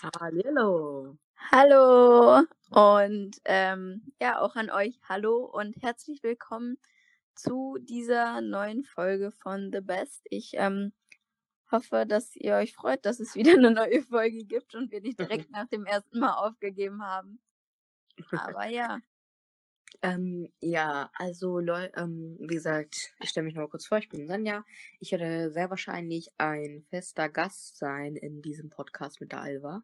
Hallo. Hallo und ähm, ja, auch an euch hallo und herzlich willkommen zu dieser neuen Folge von The Best. Ich ähm, hoffe, dass ihr euch freut, dass es wieder eine neue Folge gibt und wir nicht direkt nach dem ersten Mal aufgegeben haben. Aber ja. Ähm, ja, also Leu ähm, wie gesagt, ich stelle mich noch mal kurz vor, ich bin Sanja. Ich werde sehr wahrscheinlich ein fester Gast sein in diesem Podcast mit der Alva.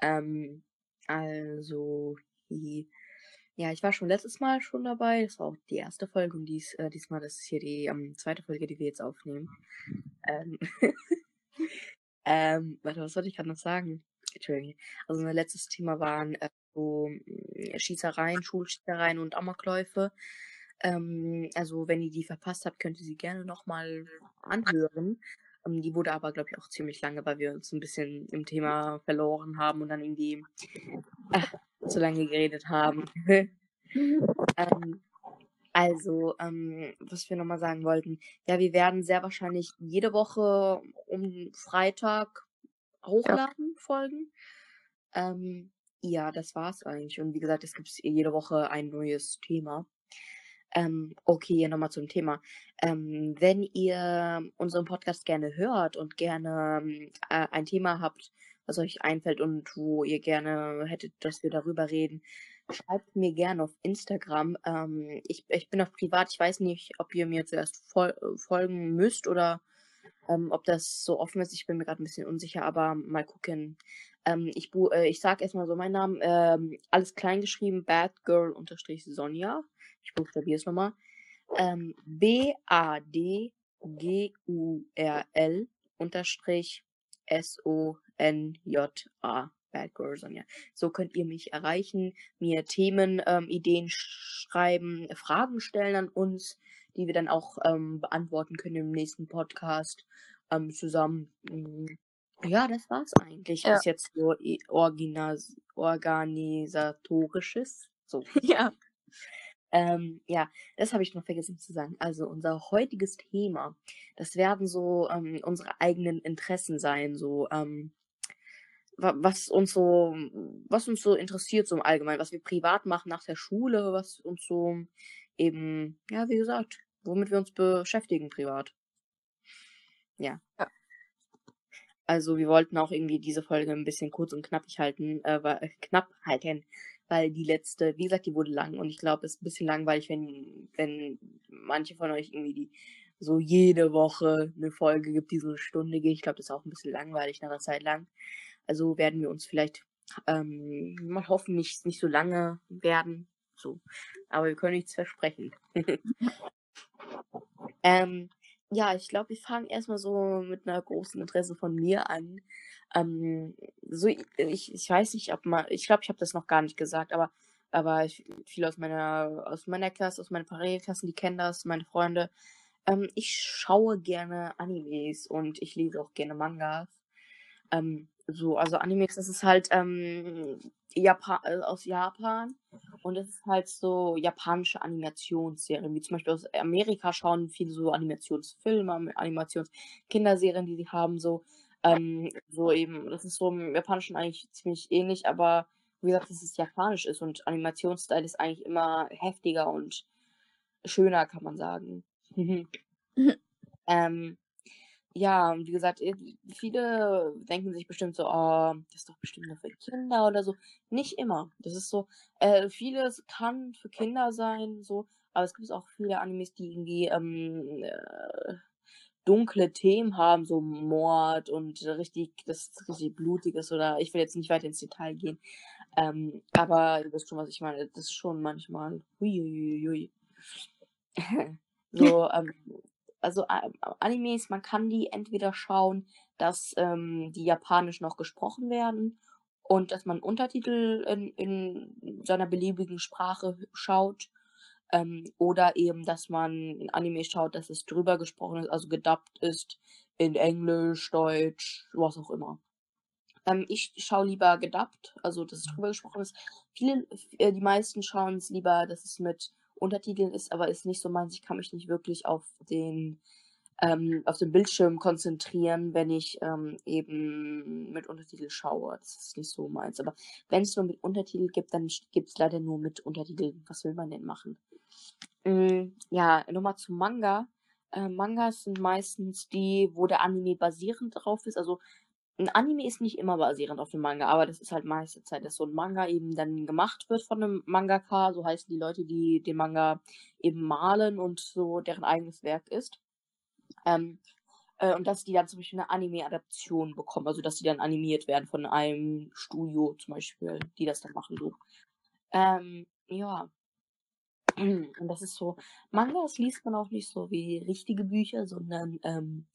Ähm, also, die, ja, ich war schon letztes Mal schon dabei. Das war auch die erste Folge und dies, äh, diesmal das ist hier die ähm, zweite Folge, die wir jetzt aufnehmen. Ähm, ähm, warte, was wollte ich gerade noch sagen? Entschuldigung. Also mein letztes Thema waren äh, so äh, Schießereien, Schulschießereien und Amokläufe. Ähm, also wenn ihr die verpasst habt, könnt ihr sie gerne nochmal anhören. Ähm, die wurde aber, glaube ich, auch ziemlich lange, weil wir uns ein bisschen im Thema verloren haben und dann irgendwie ach, zu lange geredet haben. ähm, also, ähm, was wir nochmal sagen wollten. Ja, wir werden sehr wahrscheinlich jede Woche um Freitag hochladen, ja. Folgen. Ähm, ja, das war's eigentlich. Und wie gesagt, es gibt jede Woche ein neues Thema. Ähm, okay, nochmal zum Thema. Ähm, wenn ihr unseren Podcast gerne hört und gerne äh, ein Thema habt, was euch einfällt und wo ihr gerne hättet, dass wir darüber reden, schreibt mir gerne auf Instagram. Ähm, ich, ich bin auch privat, ich weiß nicht, ob ihr mir zuerst fol folgen müsst oder ähm, ob das so offen ist. Ich bin mir gerade ein bisschen unsicher, aber mal gucken. Ähm, ich, äh, ich sag erstmal so meinen Namen. Ähm, alles klein geschrieben, badgirl-sonja. Ich buchstabiere es nochmal. Ähm, B-A-D-G-U-R-L unterstrich S-O-N-J-A. Bad Girl Sonja. So könnt ihr mich erreichen, mir Themen, ähm, Ideen schreiben, Fragen stellen an uns, die wir dann auch ähm, beantworten können im nächsten Podcast ähm, zusammen. Mm, ja, das war's eigentlich. Ja. Ist jetzt so organisatorisches. So. Ja. Ähm, ja, das habe ich noch vergessen zu sagen. Also unser heutiges Thema, das werden so ähm, unsere eigenen Interessen sein, so ähm, was uns so, was uns so interessiert so im Allgemeinen, was wir privat machen nach der Schule, was uns so eben, ja, wie gesagt, womit wir uns beschäftigen privat. Ja. ja. Also wir wollten auch irgendwie diese Folge ein bisschen kurz und knappig halten, äh, äh knapp halten, weil die letzte, wie gesagt, die wurde lang und ich glaube, es ist ein bisschen langweilig, wenn, wenn manche von euch irgendwie die so jede Woche eine Folge gibt, die so eine Stunde geht. Ich glaube, das ist auch ein bisschen langweilig nach einer Zeit lang. Also werden wir uns vielleicht ähm, mal hoffen, nicht, nicht so lange werden. So. Aber wir können nichts versprechen. ähm, ja, ich glaube, wir fangen erstmal so mit einer großen Interesse von mir an. Ähm, so, ich, ich weiß nicht, ob man, ich glaube, ich habe das noch gar nicht gesagt, aber, aber ich, viele aus meiner, aus meiner Klasse, aus meinen Parallelklassen, die kennen das, meine Freunde. Ähm, ich schaue gerne Animes und ich lese auch gerne Mangas. Ähm, so, also Animes, das ist halt ähm, Japan, äh, aus Japan und es ist halt so japanische Animationsserien, wie zum Beispiel aus Amerika schauen viele so Animationsfilme, Animationskinderserien, die sie haben, so, ähm, so eben, das ist so im Japanischen eigentlich ziemlich ähnlich, aber wie gesagt, dass es japanisch ist und Animationsstil ist eigentlich immer heftiger und schöner, kann man sagen. ähm, ja, wie gesagt, viele denken sich bestimmt so, oh, das ist doch bestimmt nur für Kinder oder so. Nicht immer. Das ist so, äh, vieles kann für Kinder sein, so, aber es gibt auch viele Animes, die irgendwie ähm, äh, dunkle Themen haben, so Mord und richtig, das richtig blutig ist oder ich will jetzt nicht weiter ins Detail gehen. Ähm, aber ihr wisst schon, was ich meine. Das ist schon manchmal. Huiuiui. so, ähm, also Animes, man kann die entweder schauen, dass ähm, die japanisch noch gesprochen werden und dass man Untertitel in, in seiner beliebigen Sprache schaut. Ähm, oder eben, dass man Anime schaut, dass es drüber gesprochen ist, also gedubbt ist in Englisch, Deutsch, was auch immer. Ähm, ich schaue lieber gedubbt, also dass es drüber gesprochen ist. Viele, äh, die meisten schauen es lieber, dass es mit Untertiteln ist, aber ist nicht so meins. Ich kann mich nicht wirklich auf den ähm, auf den Bildschirm konzentrieren, wenn ich ähm, eben mit Untertitel schaue. Das ist nicht so meins. Aber wenn es nur mit Untertitel gibt, dann gibt es leider nur mit Untertitel. Was will man denn machen? Mm, ja, nochmal zum Manga. Äh, Mangas sind meistens die, wo der Anime basierend drauf ist. Also ein Anime ist nicht immer basierend auf dem Manga, aber das ist halt meiste Zeit, dass so ein Manga eben dann gemacht wird von einem Mangaka. So heißen die Leute, die den Manga eben malen und so deren eigenes Werk ist. Ähm, äh, und dass die dann zum Beispiel eine Anime-Adaption bekommen, also dass die dann animiert werden von einem Studio zum Beispiel, die das dann machen so. Ähm, ja. Und das ist so, Mangas liest man auch nicht so wie richtige Bücher, sondern ähm,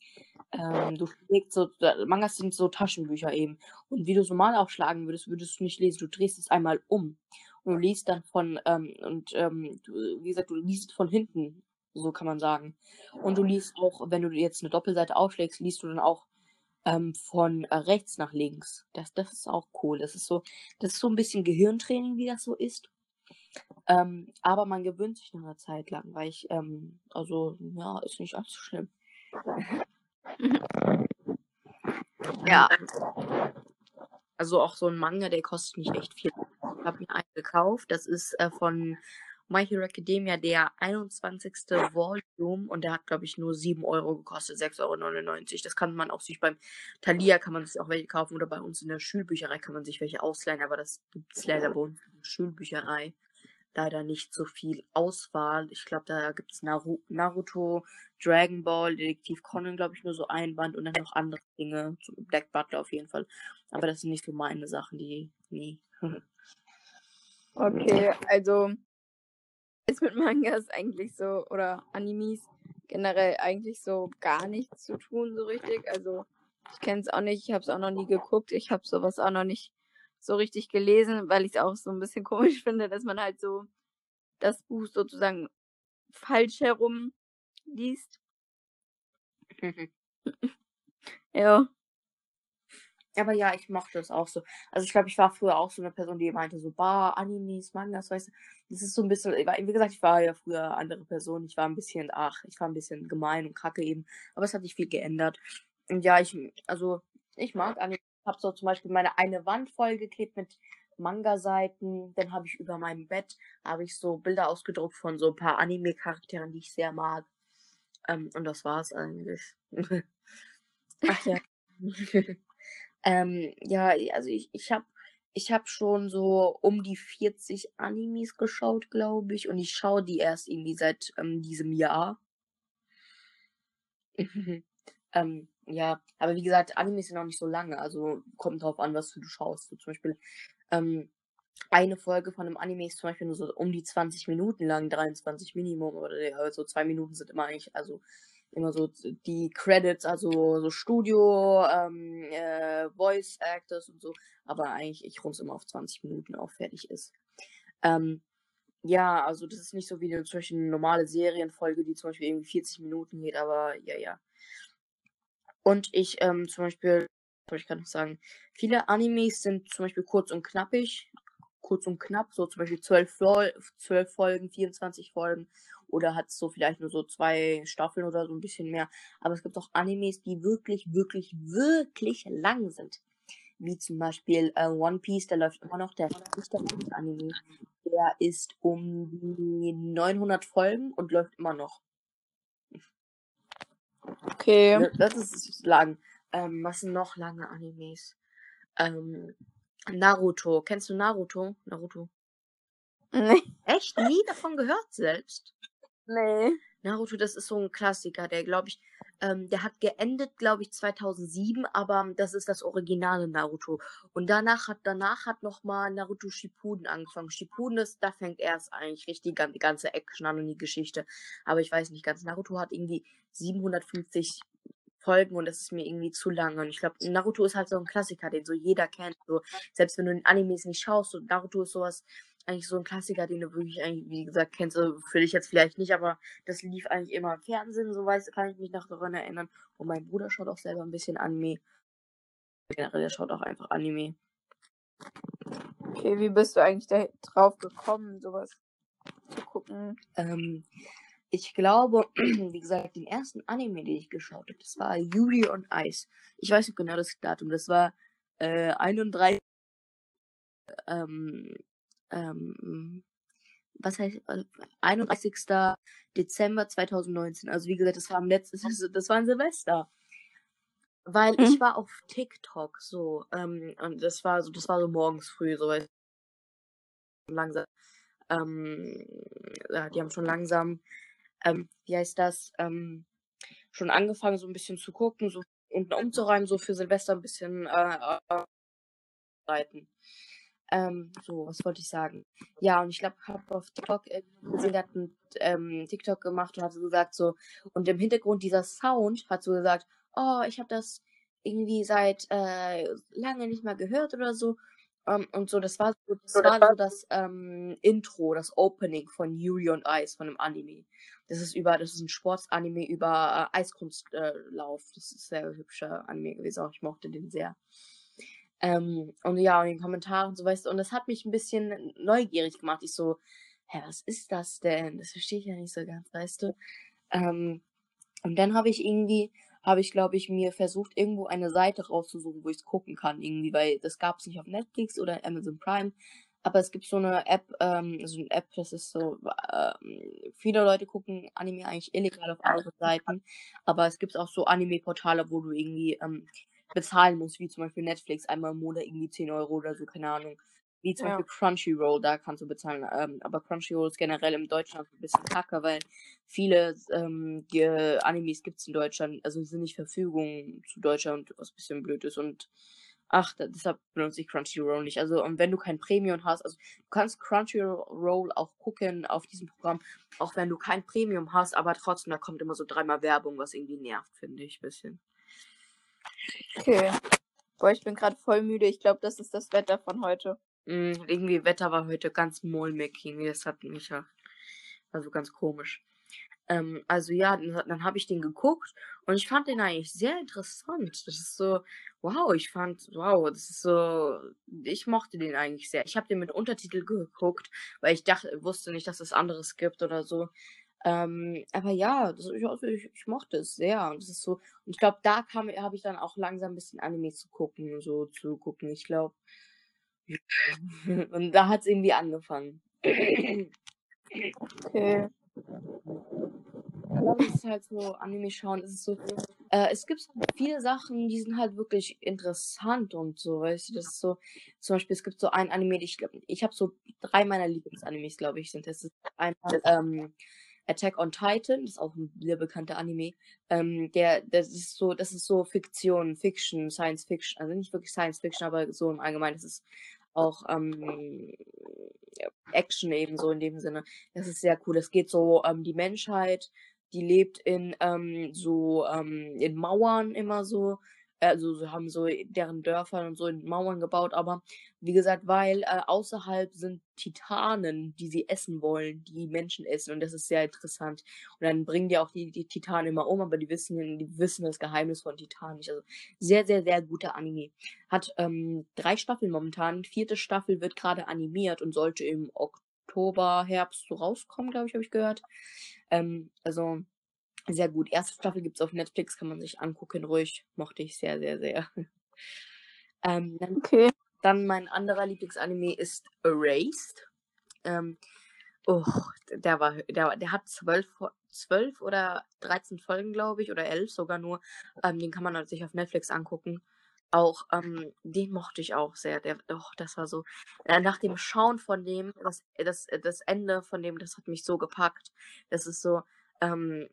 ähm, du legst so, Mangas sind so Taschenbücher eben. Und wie du so mal aufschlagen würdest, würdest du nicht lesen. Du drehst es einmal um. Und du liest dann von, ähm, und ähm, du, wie gesagt, du liest von hinten so kann man sagen. Und du liest auch, wenn du jetzt eine Doppelseite aufschlägst, liest du dann auch ähm, von äh, rechts nach links. Das, das ist auch cool. Das ist so, das ist so ein bisschen Gehirntraining, wie das so ist. Ähm, aber man gewöhnt sich nach einer Zeit lang, weil ich, ähm, also, ja, ist nicht allzu schlimm. ja. Also auch so ein Manga, der kostet nicht echt viel. Ich habe mir einen gekauft. Das ist äh, von My Hero Academia der 21. Volume und der hat, glaube ich, nur 7 Euro gekostet, 6,99 Euro. Das kann man auch sich beim Thalia kann man sich auch welche kaufen oder bei uns in der Schulbücherei kann man sich welche ausleihen, aber das gibt es leider bei uns in der Schulbücherei leider nicht so viel Auswahl. Ich glaube, da gibt es Naru Naruto, Dragon Ball, Detektiv Conan, glaube ich, nur so ein Band und dann noch andere Dinge. Black Butler auf jeden Fall. Aber das sind nicht so meine Sachen, die. Nee. okay, also ist mit Mangas eigentlich so oder Animes generell eigentlich so gar nichts zu tun so richtig. Also ich kenne es auch nicht, ich habe es auch noch nie geguckt, ich habe sowas auch noch nicht so richtig gelesen, weil ich es auch so ein bisschen komisch finde, dass man halt so das Buch sozusagen falsch herum liest. ja. Aber ja, ich mochte das auch so. Also ich glaube, ich war früher auch so eine Person, die meinte so, bah, Animes, Mangas, weißt du. Das ist so ein bisschen, wie gesagt, ich war ja früher andere Person. Ich war ein bisschen, ach, ich war ein bisschen gemein und kacke eben. Aber es hat sich viel geändert. Und ja, ich, also, ich mag Animes. Habe so zum Beispiel meine eine Wand vollgeklebt mit Manga-Seiten. Dann habe ich über meinem Bett, habe ich so Bilder ausgedruckt von so ein paar Anime-Charakteren, die ich sehr mag. Ähm, und das war's eigentlich. ach ja. Ähm, ja, also ich, ich habe ich hab schon so um die 40 Animes geschaut, glaube ich. Und ich schaue die erst irgendwie seit ähm, diesem Jahr. ähm, ja, aber wie gesagt, Animes sind auch nicht so lange. Also kommt drauf an, was du schaust. So, zum Beispiel ähm, eine Folge von einem Anime ist zum Beispiel nur so um die 20 Minuten lang, 23 Minimum. Oder so zwei Minuten sind immer eigentlich, also immer so die Credits, also so Studio, ähm, äh, Voice Actors und so, aber eigentlich ich rund's immer auf 20 Minuten auf fertig ist. Ähm, ja, also das ist nicht so wie eine, zum Beispiel eine normale Serienfolge, die zum Beispiel irgendwie 40 Minuten geht, aber ja, ja. Und ich ähm, zum Beispiel, ich kann noch sagen, viele Animes sind zum Beispiel kurz und knappig, kurz und knapp, so zum Beispiel 12, 12 Folgen, 24 Folgen oder hat so vielleicht nur so zwei Staffeln oder so ein bisschen mehr. Aber es gibt auch Animes, die wirklich, wirklich, wirklich lang sind. Wie zum Beispiel äh, One Piece, der läuft immer noch, der ist der Anime. Der ist um die 900 Folgen und läuft immer noch. Okay. Das ist lang. Ähm, was sind noch lange Animes? Ähm, Naruto. Kennst du Naruto? Naruto? Nee. Echt? Nie davon gehört selbst? Nee. Naruto, das ist so ein Klassiker, der glaube ich, ähm, der hat geendet, glaube ich, 2007, aber das ist das originale Naruto. Und danach hat, danach hat nochmal Naruto Shippuden angefangen. Shippuden ist, da fängt erst eigentlich richtig die ganze Action an und die Geschichte. Aber ich weiß nicht ganz, Naruto hat irgendwie 750 Folgen und das ist mir irgendwie zu lange. Und ich glaube, Naruto ist halt so ein Klassiker, den so jeder kennt. So, selbst wenn du den Animes nicht schaust, so Naruto ist sowas, eigentlich so ein Klassiker, den du wirklich eigentlich, wie gesagt, kennst du für dich jetzt vielleicht nicht, aber das lief eigentlich immer im Fernsehen, so weiß, kann ich mich noch daran erinnern. Und mein Bruder schaut auch selber ein bisschen Anime. Generell, der schaut auch einfach Anime. Okay, wie bist du eigentlich da drauf gekommen, sowas zu gucken? Ähm, ich glaube, wie gesagt, den ersten Anime, den ich geschaut habe, das war Yuri on Ice. Ich weiß nicht genau das Datum. Das war äh, 31. Ähm, ähm, was heißt, 31. Äh, Dezember 2019. Also wie gesagt, das war am letzten, das war ein Silvester. Weil mhm. ich war auf TikTok so, ähm, und das war so, das war so morgens früh, so weil langsam, ähm, ja, die haben schon langsam, ähm, wie heißt das, ähm, schon angefangen, so ein bisschen zu gucken, so unten umzuräumen, so für Silvester ein bisschen äh, äh, ähm, so, was wollte ich sagen? Ja, und ich glaube, ich habe auf TikTok gesehen, der hat einen ähm, TikTok gemacht und hat so gesagt, so, und im Hintergrund dieser Sound hat so gesagt, oh, ich habe das irgendwie seit äh, lange nicht mehr gehört oder so. Um, ähm, und so, das war so, das, so, war so das ähm, Intro, das Opening von Yuri und Ice, von einem Anime. Das ist über, das ist ein Sportsanime über äh, Eiskunstlauf. Äh, das ist ein sehr hübscher Anime gewesen, auch ich mochte den sehr. Ähm, und ja, und in den Kommentaren so, weißt du, und das hat mich ein bisschen neugierig gemacht. Ich so, hä, was ist das denn? Das verstehe ich ja nicht so ganz, weißt du. Ähm, und dann habe ich irgendwie, habe ich, glaube ich, mir versucht, irgendwo eine Seite rauszusuchen, wo ich es gucken kann, irgendwie, weil das gab es nicht auf Netflix oder Amazon Prime. Aber es gibt so eine App, ähm, so eine App, das ist so, ähm, viele Leute gucken Anime eigentlich illegal auf andere Seiten, aber es gibt auch so Anime-Portale, wo du irgendwie ähm, bezahlen musst, wie zum Beispiel Netflix, einmal im Monat irgendwie 10 Euro oder so, keine Ahnung. Wie zum ja. Beispiel Crunchyroll, da kannst du bezahlen. Ähm, aber Crunchyroll ist generell in Deutschland ein bisschen kacke, weil viele ähm, die Animes gibt es in Deutschland, also sind nicht Verfügung zu Deutschland, was ein bisschen blöd ist. Und ach, da, deshalb benutze ich Crunchyroll nicht. Also, und wenn du kein Premium hast, also du kannst Crunchyroll auch gucken auf diesem Programm, auch wenn du kein Premium hast, aber trotzdem, da kommt immer so dreimal Werbung, was irgendwie nervt, finde ich ein bisschen. Okay. Boah, ich bin gerade voll müde. Ich glaube, das ist das Wetter von heute. Mm, irgendwie Wetter war heute ganz mulmig. Das hat mich ja. Also ganz komisch. Ähm, also ja, dann, dann habe ich den geguckt und ich fand den eigentlich sehr interessant. Das ist so, wow, ich fand, wow, das ist so, ich mochte den eigentlich sehr. Ich habe den mit Untertitel geguckt, weil ich dachte, wusste nicht, dass es anderes gibt oder so. Ähm, aber ja, das, ich, also ich, ich, mochte es sehr. Und das ist so, und ich glaube, da kam, habe ich dann auch langsam ein bisschen Anime zu gucken, so zu gucken. Ich glaube. und da hat es irgendwie angefangen. Okay. Ich glaube, es ist halt so, Anime schauen, es ist so, äh, es gibt viele Sachen, die sind halt wirklich interessant und so, weißt du, das ist so, zum Beispiel, es gibt so ein Anime, ich glaube, ich habe so drei meiner Lieblingsanimes, glaube ich, sind das. ist einmal, ähm, Attack on Titan, das ist auch ein sehr bekannter Anime. Ähm, der, das ist so, das ist so Fiktion, Fiction, Science Fiction, also nicht wirklich Science Fiction, aber so im Allgemeinen, das ist auch ähm, Action eben so in dem Sinne. Das ist sehr cool. Es geht so, ähm, die Menschheit, die lebt in ähm, so ähm, in Mauern immer so also sie haben so deren Dörfer und so in Mauern gebaut, aber wie gesagt, weil äh, außerhalb sind Titanen, die sie essen wollen, die Menschen essen und das ist sehr interessant. Und dann bringen die auch die, die Titanen immer um, aber die wissen, die wissen das Geheimnis von Titanen nicht. Also sehr, sehr, sehr guter Anime. Hat ähm, drei Staffeln momentan. Vierte Staffel wird gerade animiert und sollte im Oktober, Herbst so rauskommen, glaube ich, habe ich gehört. Ähm, also sehr gut. Erste Staffel gibt es auf Netflix, kann man sich angucken, ruhig. Mochte ich sehr, sehr, sehr. ähm, dann, okay. Dann mein anderer Lieblingsanime ist Erased. Ähm, oh, der war, der, der hat zwölf, zwölf oder 13 Folgen, glaube ich, oder elf sogar nur. Ähm, den kann man sich auf Netflix angucken. Auch, ähm, den mochte ich auch sehr. Der, doch, das war so. Äh, nach dem Schauen von dem, das, das, das Ende von dem, das hat mich so gepackt. Das ist so, ähm,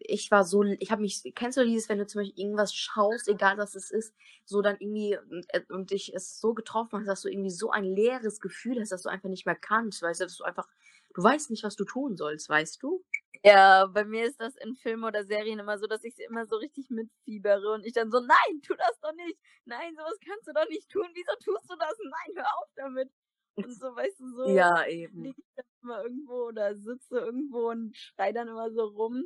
ich war so, ich habe mich, kennst du dieses, wenn du zum Beispiel irgendwas schaust, egal was es ist, so dann irgendwie und, äh, und dich es so getroffen hast, dass du irgendwie so ein leeres Gefühl hast, dass du einfach nicht mehr kannst, weißt du, dass du einfach, du weißt nicht, was du tun sollst, weißt du? Ja, bei mir ist das in Filmen oder Serien immer so, dass ich immer so richtig mitfiebere und ich dann so, nein, tu das doch nicht, nein, sowas kannst du doch nicht tun, wieso tust du das? Nein, hör auf damit. So, weißt du, so. Ja, eben. Liege ich dann immer irgendwo oder sitze irgendwo und schrei dann immer so rum.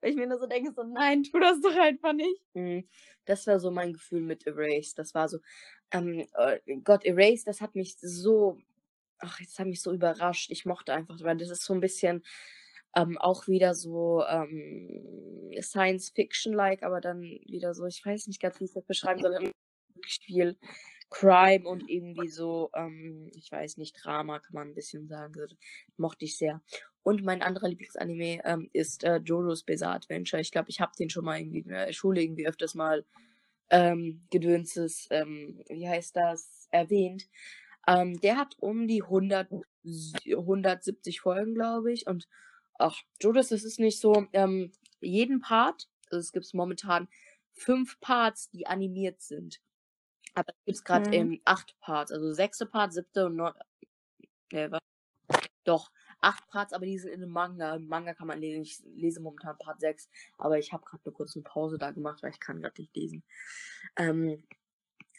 Weil ich mir nur so denke, so, nein, tu das doch einfach nicht. Mhm. Das war so mein Gefühl mit Erased. Das war so, ähm, äh, Gott, Erased, das hat mich so, ach, jetzt hat mich so überrascht. Ich mochte einfach, weil das ist so ein bisschen, Ähm, auch wieder so ähm, Science Fiction-like, aber dann wieder so, ich weiß nicht ganz, wie ich das beschreiben soll. Wirklich viel Crime und irgendwie so, ähm, ich weiß nicht, Drama kann man ein bisschen sagen. Das mochte ich sehr. Und mein anderer Lieblingsanime ähm, ist äh, Jojo's Bizarre Adventure. Ich glaube, ich habe den schon mal irgendwie in der Schule irgendwie öfters mal ähm, gedönses, ähm, wie heißt das, erwähnt. Ähm, der hat um die 100, 170 Folgen, glaube ich. Und ach, Jojo's, das ist nicht so, ähm, jeden Part, also es gibt momentan fünf Parts, die animiert sind. Aber es gibt gerade mhm. in acht Parts, also sechste Part, siebte und neun. Nee, was? Doch, acht Parts, aber die sind in einem Manga. Im Manga kann man lesen. Ich lese momentan Part 6, aber ich habe gerade eine kurze Pause da gemacht, weil ich kann gerade nicht lesen. Ähm,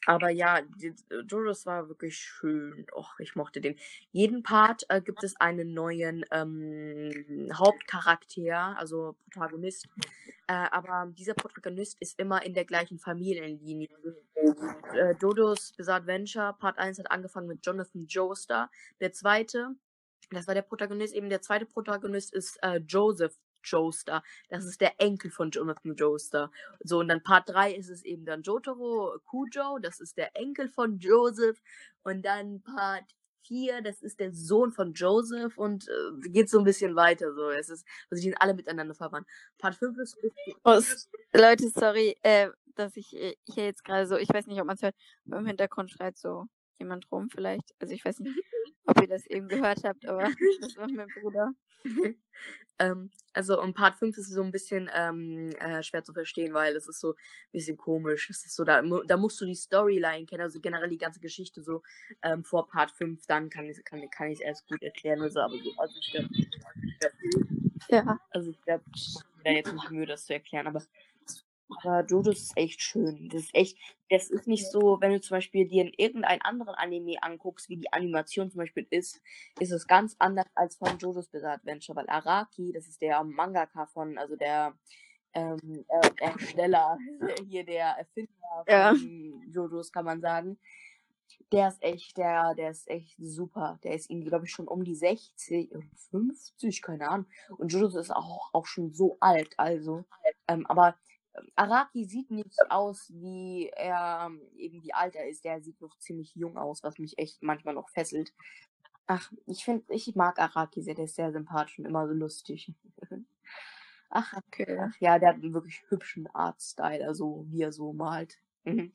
aber ja, die, Jojo's war wirklich schön. Och, ich mochte den. Jeden Part äh, gibt es einen neuen ähm, Hauptcharakter, also Protagonist. Äh, aber dieser Protagonist ist immer in der gleichen Familienlinie. Äh, Jojo's Bizarre Adventure Part 1 hat angefangen mit Jonathan Joestar. Der zweite, das war der Protagonist, eben der zweite Protagonist ist äh, Joseph Joestar. Das ist der Enkel von Jonathan Joestar. So, und dann Part 3 ist es eben dann Jotaro Kujo, das ist der Enkel von Joseph. Und dann Part 4, das ist der Sohn von Joseph und äh, geht so ein bisschen weiter. So, es ist, also die sind alle miteinander verwandt. Part 5 ist. Oh, Leute, sorry, äh, dass ich äh, hier jetzt gerade so, ich weiß nicht, ob man es hört, aber im Hintergrund schreit so jemand rum vielleicht. Also ich weiß nicht, ob ihr das eben gehört habt, aber das war mein Bruder. ähm, also um Part 5 ist es so ein bisschen ähm, äh, schwer zu verstehen, weil es ist so ein bisschen komisch. Es ist so, da, da musst du die Storyline kennen, also generell die ganze Geschichte so ähm, vor Part 5, dann kann ich kann, kann es erst gut erklären. Also, aber so, also ich glaube, ja. Also ich glaube, ich da jetzt nicht müde, das zu erklären, aber aber Jojo ist echt schön. Das ist echt, das ist nicht so, wenn du zum Beispiel dir in irgendeinen anderen Anime anguckst, wie die Animation zum Beispiel ist, ist es ganz anders als von Jojo's Bizarre Adventure, weil Araki, das ist der Mangaka von, also der ähm, äh, Ersteller, hier der Erfinder ja. von Jojo's, kann man sagen. Der ist echt, der, der ist echt super. Der ist irgendwie, glaube ich, schon um die 60, 50, keine Ahnung. Und Jojo ist auch, auch schon so alt, also. Ähm, aber Araki sieht nicht aus, wie er eben wie alt er ist. Der sieht noch ziemlich jung aus, was mich echt manchmal noch fesselt. Ach, ich finde, ich mag Araki sehr, der ist sehr sympathisch und immer so lustig. ach, okay. ach, ja, der hat einen wirklich hübschen Artstyle, also wie er so malt. Mhm.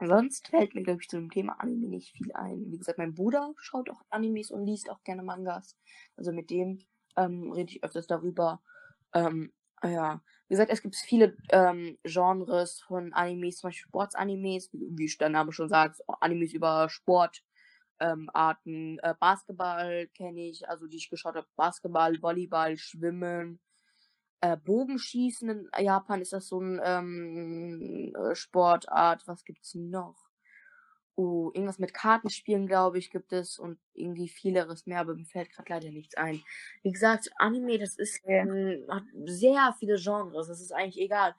Sonst fällt mir, glaube ich, zu dem Thema Anime nicht viel ein. Wie gesagt, mein Bruder schaut auch Animes und liest auch gerne Mangas. Also mit dem ähm, rede ich öfters darüber. Ähm, ja, wie gesagt, es gibt viele ähm, Genres von Animes, zum Beispiel Sportsanimes, wie der Name schon sagt, Animes über Sportarten. Ähm, äh, Basketball kenne ich, also die ich geschaut habe, Basketball, Volleyball, Schwimmen, äh, Bogenschießen in Japan ist das so ein ähm, äh, Sportart. Was gibt's noch? Oh, irgendwas mit Kartenspielen, glaube ich, gibt es und irgendwie vieleres mehr, aber mir fällt gerade leider nichts ein. Wie gesagt, Anime, das ist ähm, hat sehr viele Genres, das ist eigentlich egal.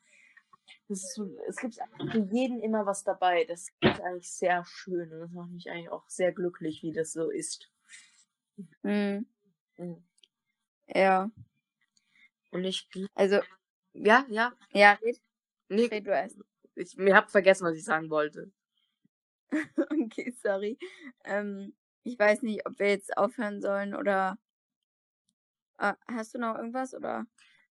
Ist, es gibt für jeden immer was dabei. Das ist eigentlich sehr schön und das macht mich eigentlich auch sehr glücklich, wie das so ist. Mhm. Mhm. Ja. Und ich. Also. Ja, ja. Ja, red. Nee, red du erst. Ich, ich hab vergessen, was ich sagen wollte. okay, sorry. Ähm, ich weiß nicht, ob wir jetzt aufhören sollen oder. Äh, hast du noch irgendwas oder?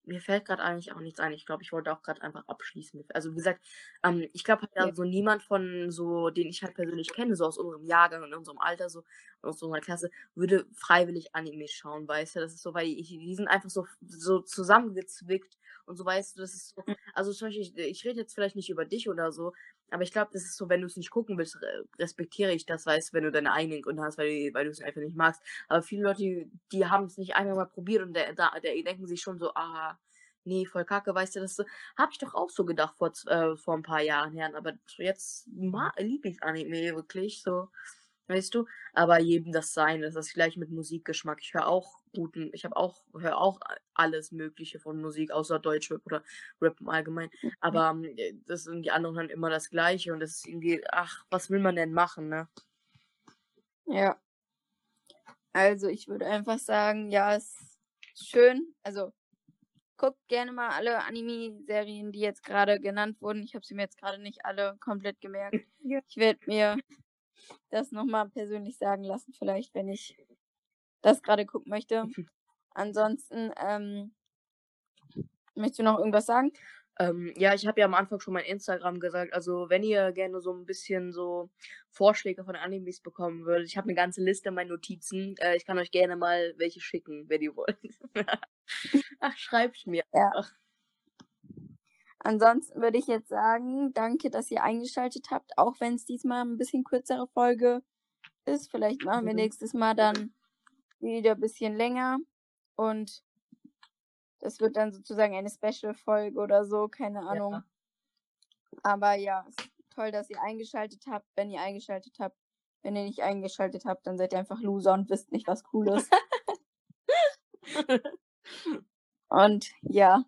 Mir fällt gerade eigentlich auch nichts ein. Ich glaube, ich wollte auch gerade einfach abschließen. Also wie gesagt, ähm, ich glaube halt ja. so niemand von so, den ich halt persönlich kenne, so aus unserem Jahrgang und unserem Alter, so aus unserer Klasse, würde freiwillig Anime schauen, weißt du? Das ist so, weil ich, die sind einfach so, so zusammengezwickt und so weißt du, das ist so, also zum Beispiel, ich, ich rede jetzt vielleicht nicht über dich oder so, aber ich glaube, das ist so, wenn du es nicht gucken willst, respektiere ich das, weißt du, wenn du deine eigenen Gründe hast, weil, weil du es einfach nicht magst. Aber viele Leute, die, die haben es nicht einmal mal probiert und der, der, der denken sich schon so, ah, nee, voll kacke, weißt du, das so, hab ich doch auch so gedacht vor, äh, vor ein paar Jahren her, aber jetzt Lieblingsanime wirklich, so. Weißt du? Aber jedem das sein. Das ist gleich mit Musikgeschmack. Ich höre auch guten, ich habe auch, höre auch alles Mögliche von Musik, außer Deutschrap oder Rap im Allgemeinen. Mhm. Aber ähm, das sind die anderen dann immer das Gleiche und das ist irgendwie, ach, was will man denn machen, ne? Ja. Also ich würde einfach sagen, ja, es schön. Also guckt gerne mal alle Anime-Serien, die jetzt gerade genannt wurden. Ich habe sie mir jetzt gerade nicht alle komplett gemerkt. Ja. Ich werde mir das nochmal persönlich sagen lassen, vielleicht, wenn ich das gerade gucken möchte. Ansonsten, ähm, möchtest du noch irgendwas sagen? Ähm, ja, ich habe ja am Anfang schon mein Instagram gesagt. Also, wenn ihr gerne so ein bisschen so Vorschläge von Animes bekommen würdet, ich habe eine ganze Liste in meinen Notizen. Äh, ich kann euch gerne mal welche schicken, wenn ihr wollt. Ach, schreibt mir. Ja. einfach. Ansonsten würde ich jetzt sagen, danke, dass ihr eingeschaltet habt, auch wenn es diesmal ein bisschen kürzere Folge ist. Vielleicht machen wir Mhm. nächstes Mal dann wieder ein bisschen länger und das wird dann sozusagen eine Special-Folge oder so, keine Ahnung. Ja. Aber ja, toll, dass ihr eingeschaltet habt, wenn ihr eingeschaltet habt. Wenn ihr nicht eingeschaltet habt, dann seid ihr einfach Loser und wisst nicht, was cool ist. und ja,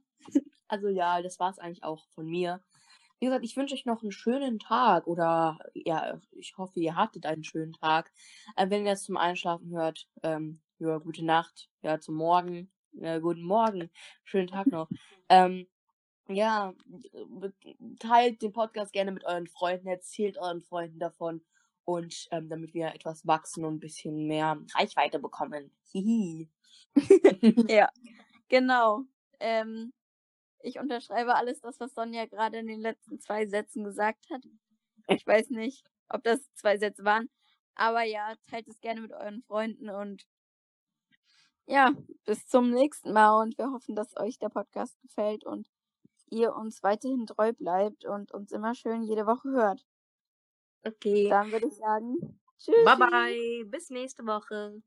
Also ja, das war's eigentlich auch von mir. Wie gesagt, ich wünsche euch noch einen schönen Tag oder ja, ich hoffe, ihr hattet einen schönen Tag. Äh, wenn ihr das zum Einschlafen hört, ähm, ja, gute Nacht, ja, zum Morgen, äh, guten Morgen, schönen Tag noch. ähm, ja, teilt den Podcast gerne mit euren Freunden, erzählt euren Freunden davon und ähm, damit wir etwas wachsen und ein bisschen mehr Reichweite bekommen. Hihi. ja, genau. Ähm, ich unterschreibe alles das, was Sonja gerade in den letzten zwei Sätzen gesagt hat. Ich weiß nicht, ob das zwei Sätze waren. Aber ja, teilt es gerne mit euren Freunden und ja, bis zum nächsten Mal und wir hoffen, dass euch der Podcast gefällt und ihr uns weiterhin treu bleibt und uns immer schön jede Woche hört. Okay. Dann würde ich sagen, tschüss. Bye bye. Bis nächste Woche.